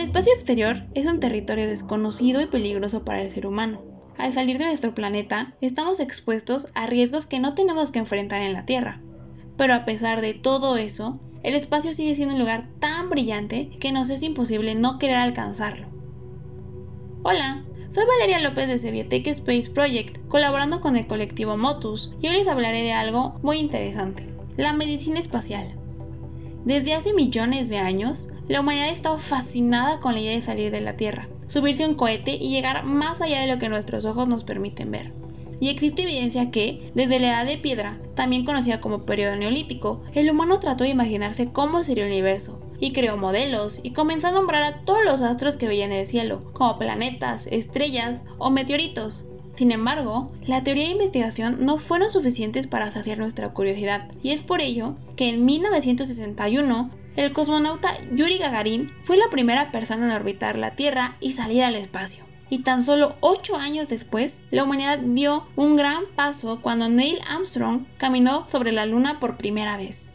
espacio exterior es un territorio desconocido y peligroso para el ser humano. Al salir de nuestro planeta, estamos expuestos a riesgos que no tenemos que enfrentar en la Tierra. Pero a pesar de todo eso, el espacio sigue siendo un lugar tan brillante que nos es imposible no querer alcanzarlo. Hola, soy Valeria López de Sebiotech Space Project, colaborando con el colectivo Motus, y hoy les hablaré de algo muy interesante, la medicina espacial. Desde hace millones de años, la humanidad ha estado fascinada con la idea de salir de la Tierra, subirse a un cohete y llegar más allá de lo que nuestros ojos nos permiten ver. Y existe evidencia que, desde la edad de piedra, también conocida como periodo neolítico, el humano trató de imaginarse cómo sería el universo, y creó modelos, y comenzó a nombrar a todos los astros que veían en el cielo, como planetas, estrellas o meteoritos. Sin embargo, la teoría de investigación no fueron suficientes para saciar nuestra curiosidad, y es por ello que en 1961 el cosmonauta Yuri Gagarin fue la primera persona en orbitar la Tierra y salir al espacio. Y tan solo 8 años después, la humanidad dio un gran paso cuando Neil Armstrong caminó sobre la Luna por primera vez.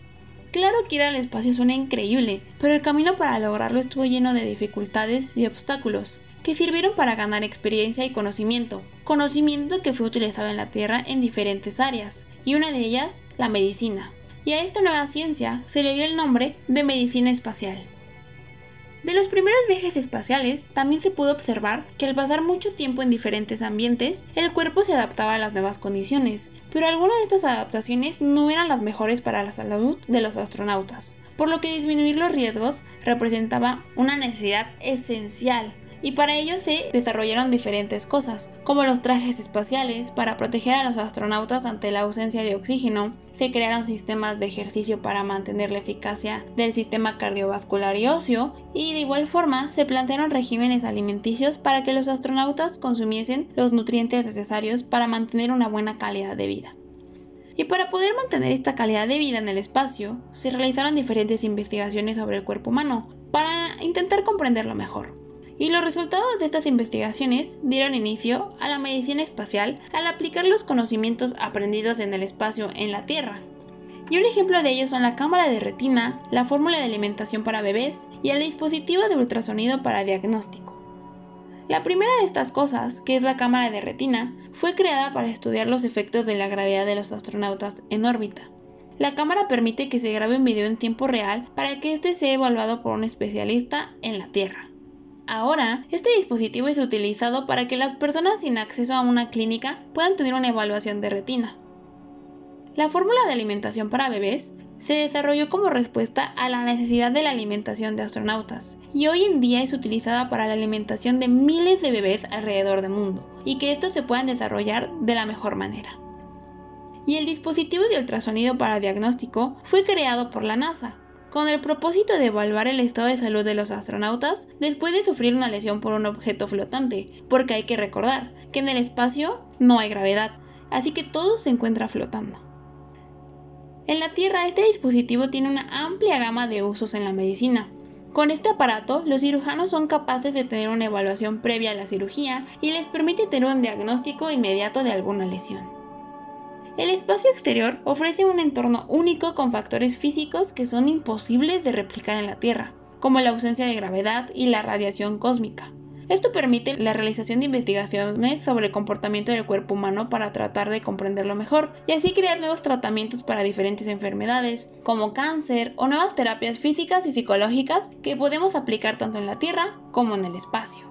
Claro que ir al espacio suena increíble, pero el camino para lograrlo estuvo lleno de dificultades y obstáculos, que sirvieron para ganar experiencia y conocimiento, conocimiento que fue utilizado en la Tierra en diferentes áreas, y una de ellas, la medicina. Y a esta nueva ciencia se le dio el nombre de medicina espacial. De los primeros viajes espaciales también se pudo observar que al pasar mucho tiempo en diferentes ambientes, el cuerpo se adaptaba a las nuevas condiciones, pero algunas de estas adaptaciones no eran las mejores para la salud de los astronautas, por lo que disminuir los riesgos representaba una necesidad esencial y para ello se desarrollaron diferentes cosas, como los trajes espaciales para proteger a los astronautas ante la ausencia de oxígeno, se crearon sistemas de ejercicio para mantener la eficacia del sistema cardiovascular y óseo, y de igual forma se plantearon regímenes alimenticios para que los astronautas consumiesen los nutrientes necesarios para mantener una buena calidad de vida. Y para poder mantener esta calidad de vida en el espacio, se realizaron diferentes investigaciones sobre el cuerpo humano, para intentar comprenderlo mejor y los resultados de estas investigaciones dieron inicio a la medicina espacial al aplicar los conocimientos aprendidos en el espacio en la Tierra. Y un ejemplo de ello son la cámara de retina, la fórmula de alimentación para bebés y el dispositivo de ultrasonido para diagnóstico. La primera de estas cosas, que es la cámara de retina, fue creada para estudiar los efectos de la gravedad de los astronautas en órbita. La cámara permite que se grabe un video en tiempo real para que éste sea evaluado por un especialista en la Tierra. Ahora, este dispositivo es utilizado para que las personas sin acceso a una clínica puedan tener una evaluación de retina. La fórmula de alimentación para bebés se desarrolló como respuesta a la necesidad de la alimentación de astronautas y hoy en día es utilizada para la alimentación de miles de bebés alrededor del mundo y que estos se puedan desarrollar de la mejor manera. Y el dispositivo de ultrasonido para diagnóstico fue creado por la NASA con el propósito de evaluar el estado de salud de los astronautas después de sufrir una lesión por un objeto flotante, porque hay que recordar que en el espacio no hay gravedad, así que todo se encuentra flotando. En la Tierra este dispositivo tiene una amplia gama de usos en la medicina. Con este aparato, los cirujanos son capaces de tener una evaluación previa a la cirugía y les permite tener un diagnóstico inmediato de alguna lesión. El espacio exterior ofrece un entorno único con factores físicos que son imposibles de replicar en la Tierra, como la ausencia de gravedad y la radiación cósmica. Esto permite la realización de investigaciones sobre el comportamiento del cuerpo humano para tratar de comprenderlo mejor y así crear nuevos tratamientos para diferentes enfermedades, como cáncer o nuevas terapias físicas y psicológicas que podemos aplicar tanto en la Tierra como en el espacio.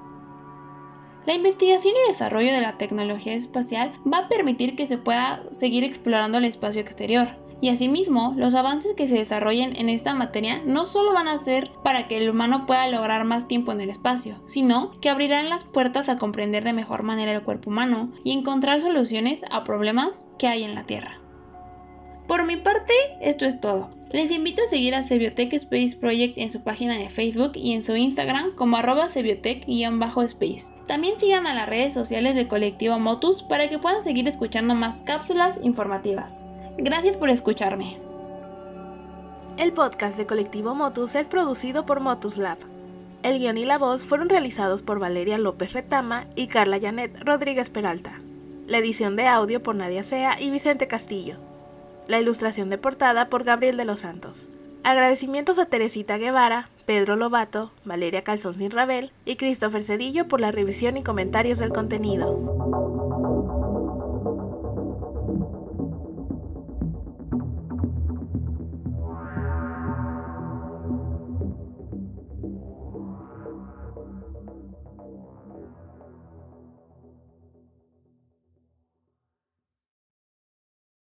La investigación y desarrollo de la tecnología espacial va a permitir que se pueda seguir explorando el espacio exterior. Y asimismo, los avances que se desarrollen en esta materia no solo van a ser para que el humano pueda lograr más tiempo en el espacio, sino que abrirán las puertas a comprender de mejor manera el cuerpo humano y encontrar soluciones a problemas que hay en la Tierra. Por mi parte, esto es todo. Les invito a seguir a Sebiotech Space Project en su página de Facebook y en su Instagram como arroba Sebiotech-space. También sigan a las redes sociales de Colectivo Motus para que puedan seguir escuchando más cápsulas informativas. Gracias por escucharme. El podcast de Colectivo Motus es producido por Motus Lab. El guion y la voz fueron realizados por Valeria López Retama y Carla Janet Rodríguez Peralta. La edición de audio por Nadia Sea y Vicente Castillo. La ilustración de portada por Gabriel de los Santos. Agradecimientos a Teresita Guevara, Pedro Lobato, Valeria Calzón Sin Rabel y Christopher Cedillo por la revisión y comentarios del contenido.